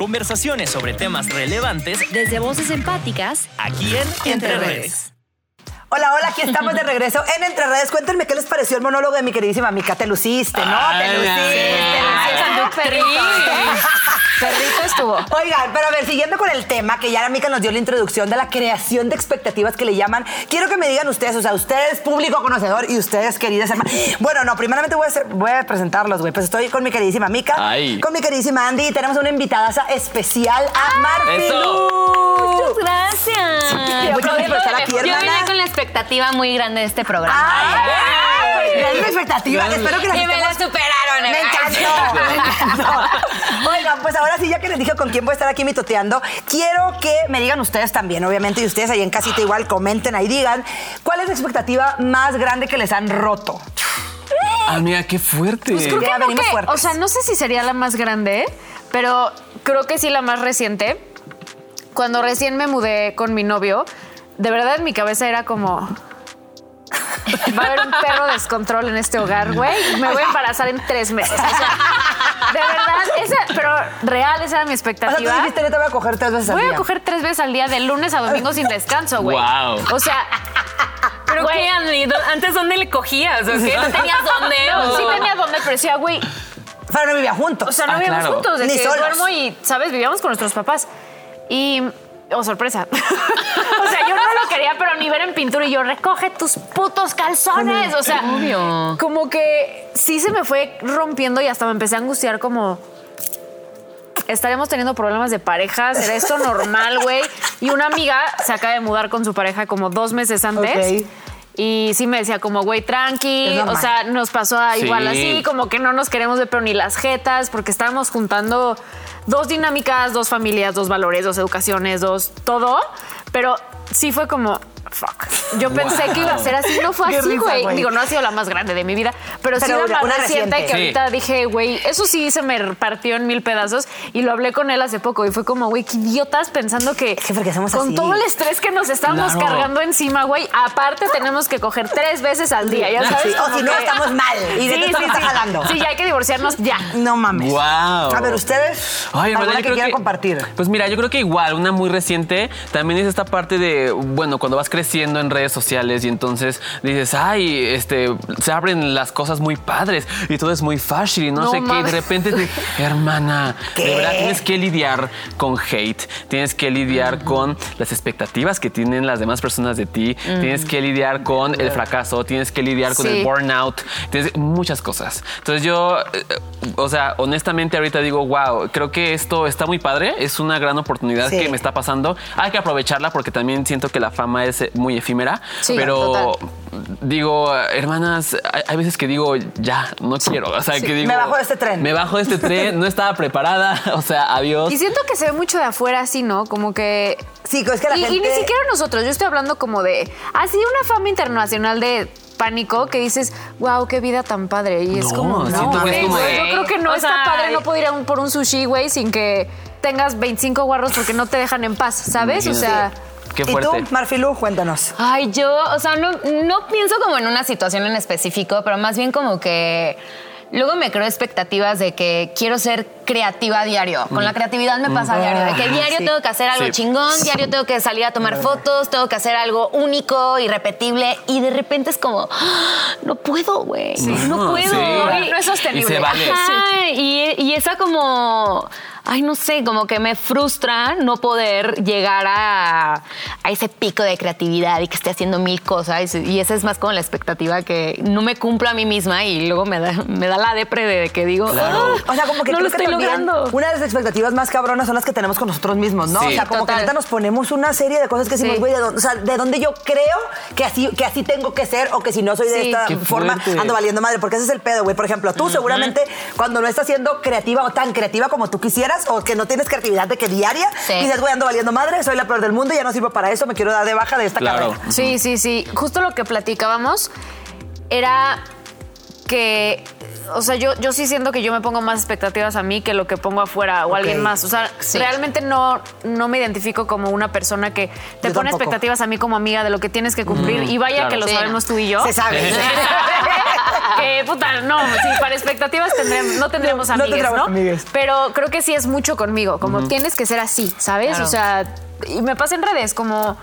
Conversaciones sobre temas relevantes Desde voces empáticas, aquí en Entre Redes. Hola, hola, aquí estamos de regreso en Entre Redes. Cuéntenme qué les pareció el monólogo de mi queridísima Mica. Te luciste, ¿no? Te Ay, luciste. ay, te luciste. Perrito. Estuvo. Oigan, pero a ver, siguiendo con el tema, que ya la Mica nos dio la introducción de la creación de expectativas que le llaman, quiero que me digan ustedes, o sea, ustedes, público conocedor, y ustedes, queridas hermanas. Bueno, no, primeramente voy a, hacer- voy a presentarlos, güey. Pues estoy con mi queridísima Mica, Ay. con mi queridísima Andy, y tenemos una invitada especial a Marfilu. Muchas gracias. Muchas gracias por estar aquí, Yo vine hermana. con la expectativa muy grande de este programa. ¡Ay! Gran expectativa. Espero que las y me la superaron. Me encantó, me encantó. Oigan, pues ahora sí, ya que les dije con quién voy a estar aquí mitoteando, quiero que me digan ustedes también, obviamente, y ustedes ahí en casita igual comenten ahí, digan, ¿cuál es la expectativa más grande que les han roto? Amiga, qué fuerte. Pues creo Ya que no venimos que- fuertes. o sea, no sé si sería la más grande, pero creo que sí la más reciente. Cuando recién me mudé con mi novio, de verdad en mi cabeza era como va a haber un perro descontrol en este hogar, güey. Me voy a embarazar en tres meses. O sea, de verdad, esa, pero real, esa era mi O sea, tú expectativa. dijiste, yo te voy a coger tres veces al Voy día. a coger tres veces al día, de lunes a domingo sin descanso, güey. Guau. O sea, ¿Pero güey, qué, ¿Antes dónde le cogías? ¿O qué? ¿No tenías dónde? no, ¿O- sí tenía donde, pero decía, güey, Pero no vivían juntos. O sea, no Ah, vivíamos claro. juntos, de Ni que solos. duermo y, ¿sabes? Vivíamos con nuestros papás. Y, oh, sorpresa. o sea, yo no lo quería, pero ni ver en pintura y yo, recoge tus putos calzones. O sea, Obvio. como que sí se me fue rompiendo y hasta me empecé a angustiar como... Estaremos teniendo problemas de pareja, ¿será esto normal, güey? Y una amiga se acaba de mudar con su pareja como dos meses antes. Y sí me decía como, güey, tranqui. O sea, nos pasó a Sí. igual así, como que no nos queremos ver, pero ni las jetas, porque estábamos juntando dos dinámicas, dos familias, dos valores, dos educaciones, dos todo. Pero sí fue como, fuck. Yo pensé que iba a ser así, no fue Qué así, güey. Digo, no ha sido la más grande de mi vida, pero, sí Pero la una- más una reciente reciente. que Sí. ahorita dije, güey, eso sí se me partió en mil pedazos y lo hablé con él hace poco y fue como, güey, qué idiotas pensando que somos con así. todo el estrés que nos estamos Claro. cargando encima, güey, aparte tenemos que coger tres veces al día, ya sabes. Sí, o si no, que- estamos mal. Y de Sí, sí, sí. jalando. Sí, ya hay que divorciarnos ya. No mames. Guau. A ver, ustedes, Ay, ¿alguna que quieran compartir? Pues mira, yo creo que igual, una muy reciente, también es esta parte de, bueno, cuando vas creciendo en redes sociales y entonces dices, ay, este, se abren las cosas muy padres y todo es muy fácil y no, No sé qué. Y de mames. repente, te- hermana, ¿Qué? de verdad tienes que lidiar con hate, tienes que lidiar con las expectativas que tienen las demás personas de ti, tienes que lidiar con el fracaso, tienes que lidiar con Sí. el burnout, tienes muchas cosas. Entonces yo, eh, o sea, honestamente ahorita digo, wow, creo que esto está muy padre, es una gran oportunidad Sí. que me está pasando. Hay que aprovecharla porque también siento que la fama es muy efímera, Sí, pero total. digo, hermanas, hay, hay veces que digo, ya, no quiero, o sea, que digo, Me bajo de este tren. Me bajo de este tren, no estaba preparada, o sea, adiós. Y siento que se ve mucho de afuera así, ¿no? Como que Sí, es que la y, gente... y ni siquiera nosotros, yo estoy hablando como de así una fama internacional de pánico que dices, wow, qué vida tan padre. Y es No, como, no, que es como de- yo creo que no O está sea, padre no poder ir a un- por un sushi, güey, sin que tengas 25 guarros porque no te dejan en paz, ¿sabes? O sea, Qué ¿Y tú, fuerte. Marfilu? Cuéntanos. Ay, yo, o sea, no, no pienso como en una situación en específico, pero más bien como que luego me creo expectativas de que quiero ser creativa a diario. Con la creatividad me pasa a diario, de que diario sí. tengo que hacer algo Sí. chingón, diario tengo que salir a tomar fotos, tengo que hacer algo único, irrepetible, y de repente es como, ¡ah! no puedo, güey, no puedo. sí. Y- no es sostenible. Y se vale. Ajá, y, y esa como, ay, no sé, como que me frustra no poder llegar a, a ese pico de creatividad y que esté haciendo mil cosas. Y esa es más como la expectativa que no me cumplo a mí misma y luego me da, me da la depre de que digo, Claro. "Ah, O sea, como que no creo lo estoy que logrando. Una de las expectativas más cabronas son las que tenemos con nosotros mismos, ¿no? Sí. o sea, como Total. que neta nos ponemos una serie de cosas que decimos, Sí. güey, de, dónde- o sea, de dónde yo creo que así, que así tengo que ser o que si no soy de Sí. esta Qué forma fuerte. ando valiendo madre, porque ese es el pedo, güey. Por ejemplo, tú seguramente cuando no estás siendo creativa o tan creativa como tú quisieras o que no tienes creatividad de que diaria, Sí. dices, güey, ando valiendo madre, soy la peor del mundo, ya no sirvo para eso, me quiero dar de baja de esta Claro. carrera. Sí, sí, sí. Justo lo que platicábamos era que, o sea, yo, yo sí siento que yo me pongo más expectativas a mí que lo que pongo afuera o alguien más. O sea, Sí. realmente no, no me identifico como una persona que te Yo pone tampoco. expectativas a mí como amiga de lo que tienes que cumplir. y vaya claro. que lo Sí, sabemos tú y yo. Se sabe. que puta, no, sí, para expectativas tendremos, no tendremos No, no amigues, tendremos ¿no? amigues. Pero creo que sí es mucho conmigo, como tienes que ser así, ¿sabes? Claro. O sea, y me pasa en redes como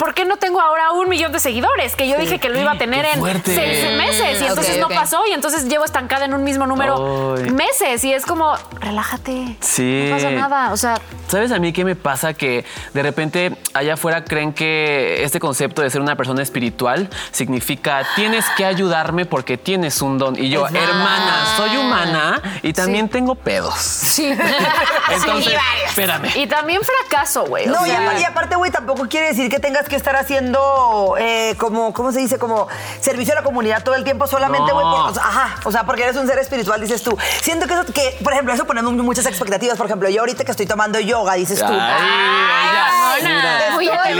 ¿Por qué no tengo ahora un millón de seguidores? Que yo dije que lo iba a tener en seis meses y entonces no pasó y entonces llevo estancada en un mismo número Ay. meses y es como, relájate. Sí. No pasa nada. O sea, ¿Sabes a mí qué me pasa? Que de repente allá afuera creen que este concepto de ser una persona espiritual significa tienes que ayudarme porque tienes un don. Y yo, Exacto. hermana, soy humana y también tengo pedos. sí. Entonces, varios. espérame. y también fracaso, güey. o No, y, sea, y aparte, güey, tampoco quiere decir que tengas que estar haciendo eh, como, ¿cómo se dice? Como servicio a la comunidad todo el tiempo solamente, güey. ajá, o sea, porque eres un ser espiritual, dices tú. Siento que eso, que, por ejemplo, eso ponemos muchas expectativas. Por ejemplo, yo ahorita que estoy tomando yoga, dices tú. Ay, muy estoy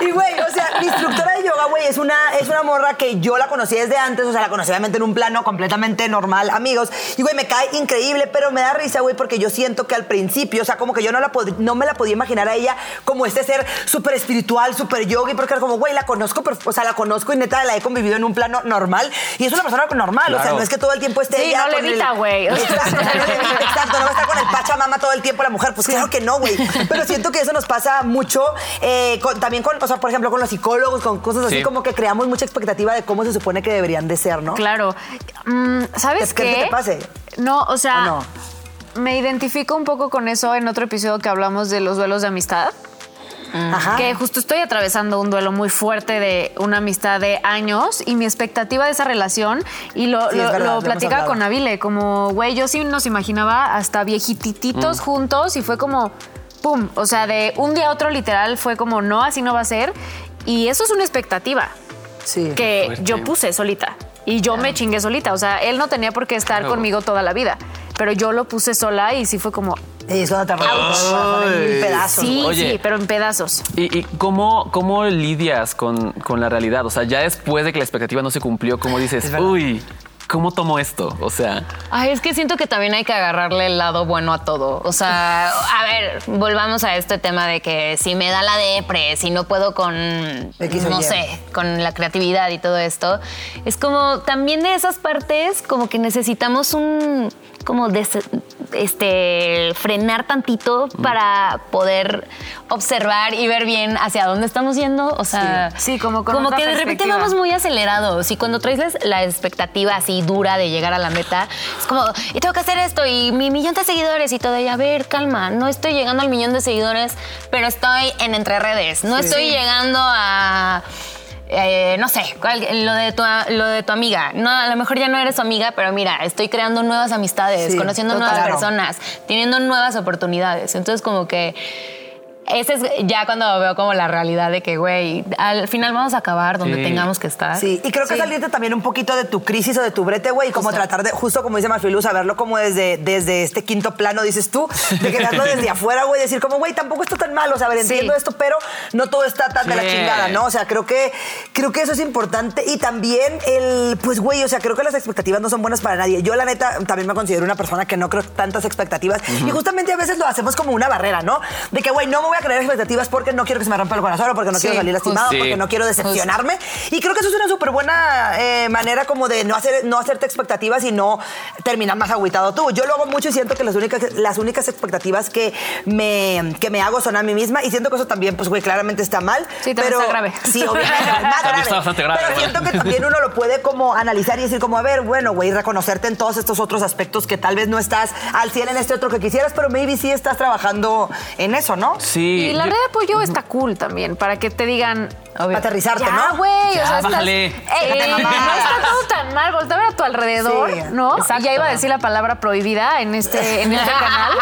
Y güey, o sea, mi instructora de yoga, güey, es una, es una morra que yo la conocí desde antes, o sea, la conocí obviamente en un plano completamente normal, amigos. Y güey, me cae increíble, pero me da risa, güey, porque yo siento que al principio, o sea, como que yo no, la pod- no me la podía imaginar a ella como este ser súper espiritual, súper yogi, porque era como, güey, la conozco, pero, o sea, la conozco y neta la he convivido en un plano normal. Y es una persona normal, o sea, no es que todo el tiempo esté Sí, ella no con el- levita, güey. Exacto, no levita, exacto, no va a estar con el pachamama todo el tiempo la mujer, pues claro que no, güey. Pero siento que eso nos pasa mucho eh, con- también con, o sea, por ejemplo, con los psicólogos, con cosas así Sí. como que creamos mucha expectativa de cómo se supone que deberían de ser, ¿no? Claro. Mm, ¿Sabes ¿Qué qué? que te pase? No, o sea, ¿O no? me identifico un poco con eso en otro episodio que hablamos de los duelos de amistad. Ajá. Que justo estoy atravesando un duelo muy fuerte de una amistad de años y mi expectativa de esa relación, y lo, Sí, lo- verdad, platicaba con Nabile, como, güey, yo sí nos imaginaba hasta viejitititos juntos y fue como, pum, o sea, de un día a otro literal fue como, no, así no va a ser. Y eso es una expectativa Sí. que fuerte. yo puse solita. Y yo me chingué solita. O sea, él no tenía por qué estar Claro. conmigo toda la vida. Pero yo lo puse sola y sí fue como. Y es cuando te en pedazos. Sí, Oye. sí, pero en pedazos. ¿Y, y cómo, cómo lidias con, con la realidad? O sea, ya después de que la expectativa no se cumplió, ¿cómo dices, uy, ¿cómo tomo esto? O sea, Ay, es que siento que también hay que agarrarle el lado bueno a todo. O sea, a ver, volvamos a este tema de que si me da la depre, si no puedo con, X no sé, con la creatividad y todo esto, es como también de esas partes como que necesitamos un como des- este frenar tantito para poder observar y ver bien hacia dónde estamos yendo, o sea, Sí, sí, como como que de repente vamos muy acelerados y cuando traes la- la expectativa así dura de llegar a la meta, es como, y tengo que hacer esto y mi millón de seguidores y todo, y a ver, calma, no estoy llegando al millón de seguidores, pero estoy en entre redes, no estoy llegando a... eh, no sé, lo de, tu, lo de tu amiga. No, a lo mejor ya no eres su amiga, pero mira, estoy creando nuevas amistades, Sí, conociendo total. nuevas Claro. personas, teniendo nuevas oportunidades. Entonces, como que ese es ya cuando veo como la realidad de que, güey, al final vamos a acabar donde Sí. tengamos que estar. Sí, y creo que salirte también un poquito de tu crisis o de tu brete, güey, y como tratar de, justo como dice Marfiluz, a verlo como desde, desde este quinto plano, dices tú, de que verlo desde afuera, güey, decir como, güey, tampoco está tan mal, o sea, a ver, entiendo esto, pero no todo está tan de la Sí. chingada, ¿no? O sea, creo que, creo que eso es importante y también el, pues, güey, o sea, creo que las expectativas no son buenas para nadie. Yo, la neta, también me considero una persona que no creo tantas expectativas y justamente a veces lo hacemos como una barrera, ¿no? De que, güey, no me voy a creer expectativas porque no quiero que se me rompa el corazón o porque no Sí, quiero salir lastimado, porque no quiero decepcionarme. Y creo que eso es una súper buena eh, manera como de no, hacer, no hacerte expectativas y no terminar más agüitado tú. Yo lo hago mucho y siento que las únicas, las únicas expectativas que me, que me hago son a mí misma y siento que eso también, pues, güey, claramente está mal. Sí, también pero, está grave. Sí, obviamente, es más grave. está bastante grave, Pero siento que también uno lo puede como analizar y decir como, a ver, bueno, güey, reconocerte en todos estos otros aspectos que tal vez no estás al 100 en este otro que quisieras, pero maybe sí estás trabajando en eso, ¿no? sí. Y la red de apoyo está cool también, para que te digan. Aterrizarte, ya, ¿no? güey. O sea, estás- Déjate no está todo tan mal. Voltea a ver a tu alrededor, Sí, ¿no? exacto. Ya iba a decir la palabra prohibida en este, en este canal.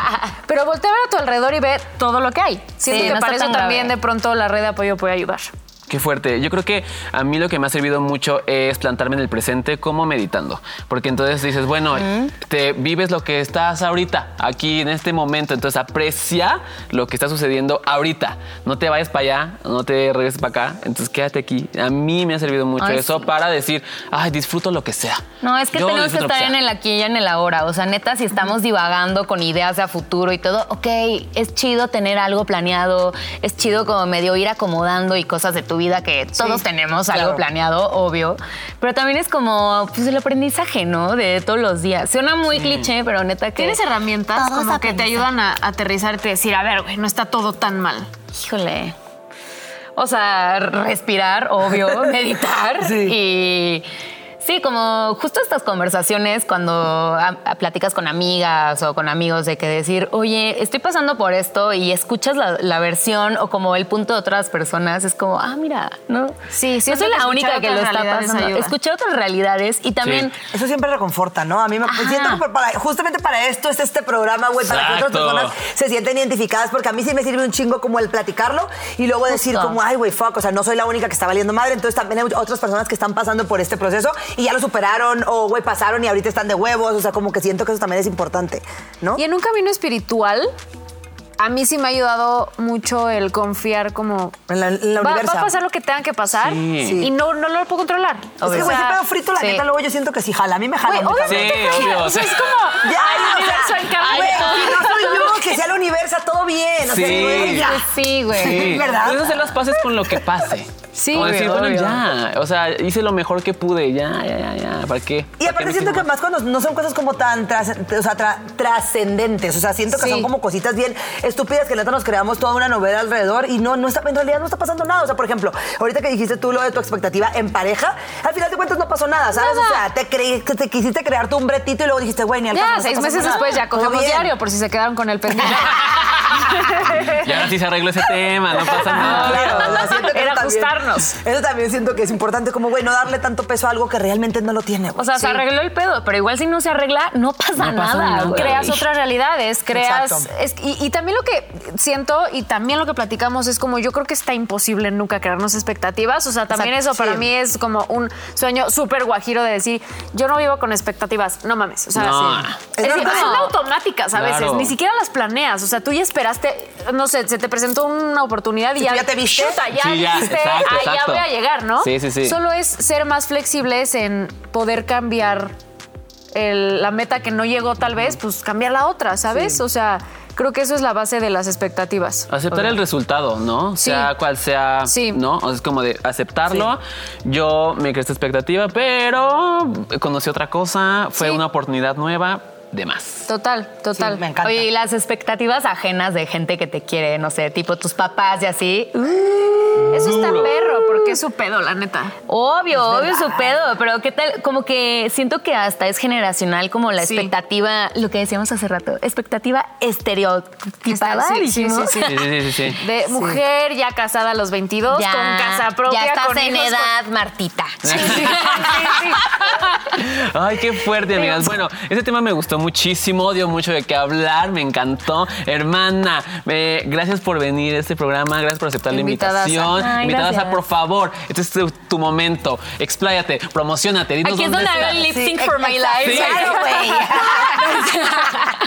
Pero voltea a ver a tu alrededor y ve todo lo que hay. Siento Sí, que no para eso también grave. de pronto la red de apoyo puede ayudar. Qué fuerte. Yo creo que a mí lo que me ha servido mucho es plantarme en el presente como meditando. Porque entonces dices, bueno, te vives lo que estás ahorita, aquí en este momento. Entonces aprecia lo que está sucediendo ahorita. No te vayas para allá, no te regreses para acá. Entonces quédate aquí. A mí me ha servido mucho Ay, eso sí. para decir, ay, disfruto lo que sea. No, es que Yo tenemos que estar en el aquí y en el ahora. O sea, neta, si estamos divagando con ideas de a futuro y todo, ok, es chido tener algo planeado, es chido como medio ir acomodando y cosas de tu vida vida que todos tenemos algo Claro. planeado, obvio. Pero también es como pues, el aprendizaje, ¿no? De todos los días. Suena muy cliché, pero neta que. Tienes herramientas como que te ayudan a aterrizarte y decir, a ver, güey, no está todo tan mal. Híjole. O sea, respirar, obvio, meditar y sí, como justo estas conversaciones cuando a- a- platicas con amigas o con amigos de que decir, oye, estoy pasando por esto y escuchas la, la versión o como el punto de otras personas, es como, ah, mira, no. Sí, no siento soy la única que lo está pasando. Escuchar otras realidades y también Eso siempre reconforta, ¿no? A mí me Ajá. siento que para- justamente para esto es este programa, güey, para que otras personas se sienten identificadas, porque a mí sí me sirve un chingo como el platicarlo y luego decir como, ay, güey, fuck, o sea, no soy la única que está valiendo madre, entonces también hay otras personas que están pasando por este proceso y ya lo superaron o, güey, pasaron y ahorita están de huevos, o sea, como que siento que eso también es importante, ¿no? Y en un camino espiritual, a mí sí me ha ayudado mucho el confiar como... En la, en la Va, a pasar lo que tenga que pasar Sí. y no, no lo puedo controlar. Es que, O güey, sea, ese pedo frito, la sí. neta, luego yo siento que sí jala. A mí me jala. Güey, obviamente Sí, jala. O sea, es como Ya, el o universo que no soy yo, que sea el universo, todo bien. O sea, Sí. güey, ya. Pues sí, güey. Sí, ¿verdad? Puedes hacer las paces con lo que pase. Sí, Como decir, obvio, bueno, obvio. ya. O sea, hice lo mejor que pude. Ya, ya, ya, ya. ¿Para qué? Y ¿Para qué aparte siento que más cuando no son cosas como tan trascendentes, o sea, tra- trascendentes. O sea, siento que Sí. son como cositas bien estúpidas que neta nos creamos toda una novela alrededor y no, no está, en realidad no está pasando nada. O sea, por ejemplo, ahorita que dijiste tú lo de tu expectativa en pareja, al final de cuentas no pasó nada, ¿sabes? Nada. O sea, te, creí, que te quisiste crear tú un bretito y luego dijiste, güey, ni al Ya, no seis meses nada. después ya cogemos diario por si se quedaron con el pendiente. Y ahora sí se arregló ese tema, no pasa nada. claro, o sea, siento que Era también- ajustarnos. Eso también siento que es importante, como, güey, no darle tanto peso a algo que realmente no lo tiene, güey. O sea, se arregló el pedo, pero igual si no se arregla, no pasa No pasa nada. creas otras realidades, creas... Es- y, y también lo que siento y también lo que platicamos es como yo creo que está imposible nunca crearnos expectativas. O sea, también Exacto, eso para sí. mí es como un sueño súper guajiro de decir, yo no vivo con expectativas, no mames. O sea, No. sí. Es Es, son automáticas a Claro. veces, ni siquiera las planeas. O sea, tú ya esperaste, no sé, se te presentó una oportunidad y Sí, ya, te viste. chuta, ya Sí, ya, exacto, "Ah, exacto. voy a llegar, ¿no? Sí, sí, sí. Solo es ser más flexibles en poder cambiar el- la meta que no llegó tal vez, pues cambiar la otra, ¿sabes? O sea, creo que eso es la base de las expectativas. Aceptar el resultado, ¿no? Sí. Sea cual sea, Sí. ¿no? O sea, es como de aceptarlo. Yo me creé esta expectativa, pero conocí otra cosa, fue Sí. una oportunidad nueva, de más. Total, total. Sí, me encanta. Oye, y las expectativas ajenas de gente que te quiere, no sé, tipo tus papás y así. Eso está perro, porque es su pedo, la neta. Obvio, obvio su pedo, pero qué tal, como que siento que hasta es generacional como la Sí. expectativa, lo que decíamos hace rato, expectativa estereotipada, Sí, sí, dijimos. sí, sí. De mujer ya casada a los 22, Ya, con casa propia, ya estás con en hijos, con- edad, Martita. Sí, sí, sí, sí. Ay, qué fuerte, amigas. Bueno, este tema me gustó muchísimo, dio mucho de qué hablar, me encantó. Hermana, eh, gracias por venir a este programa, gracias por aceptar la invitación. Ay, Invitadaza, gracias. por favor, este es tu, tu momento. Expláyate, promocionate, dinos Aquí es dónde donde hago estás. el lip Sí, sync for my life. Sí. Claro, güey.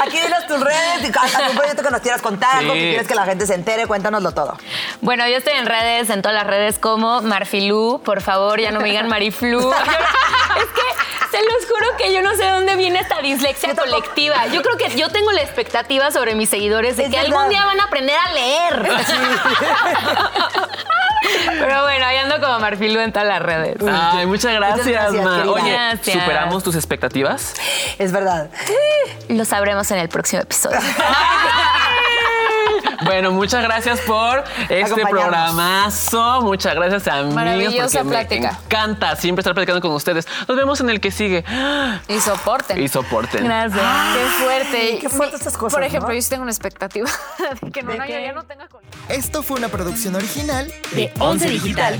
Aquí dinos tus redes, y algún proyecto que nos quieras contar, algo Sí. que quieres que la gente se entere, cuéntanoslo todo. Bueno, yo estoy en redes, en todas las redes como Marfilú. Por favor, ya no me digan Mariflu. es que se los juro que yo no sé de dónde viene esta dislexia colectiva. Yo creo que yo tengo la expectativa sobre mis seguidores de Es que verdad. algún día van a aprender a leer. Pero bueno, ahí ando como Marfilú en todas las redes. Ay, muchas gracias, gracias, ma. Oye, Gracias. ¿superamos tus expectativas? Es verdad. Lo sabremos en el próximo episodio. Bueno, muchas gracias por este programazo. Muchas gracias a mí. Maravillosa porque plática. Me encanta siempre estar platicando con ustedes. Nos vemos en el que sigue. Y soporten. Y soporten. Gracias. Qué fuerte. qué fuertes estas cosas, Por ejemplo, ¿no? yo sí tengo una expectativa de que en un ¿De año qué? ya no tenga color. Esto fue una producción original De Once Digital.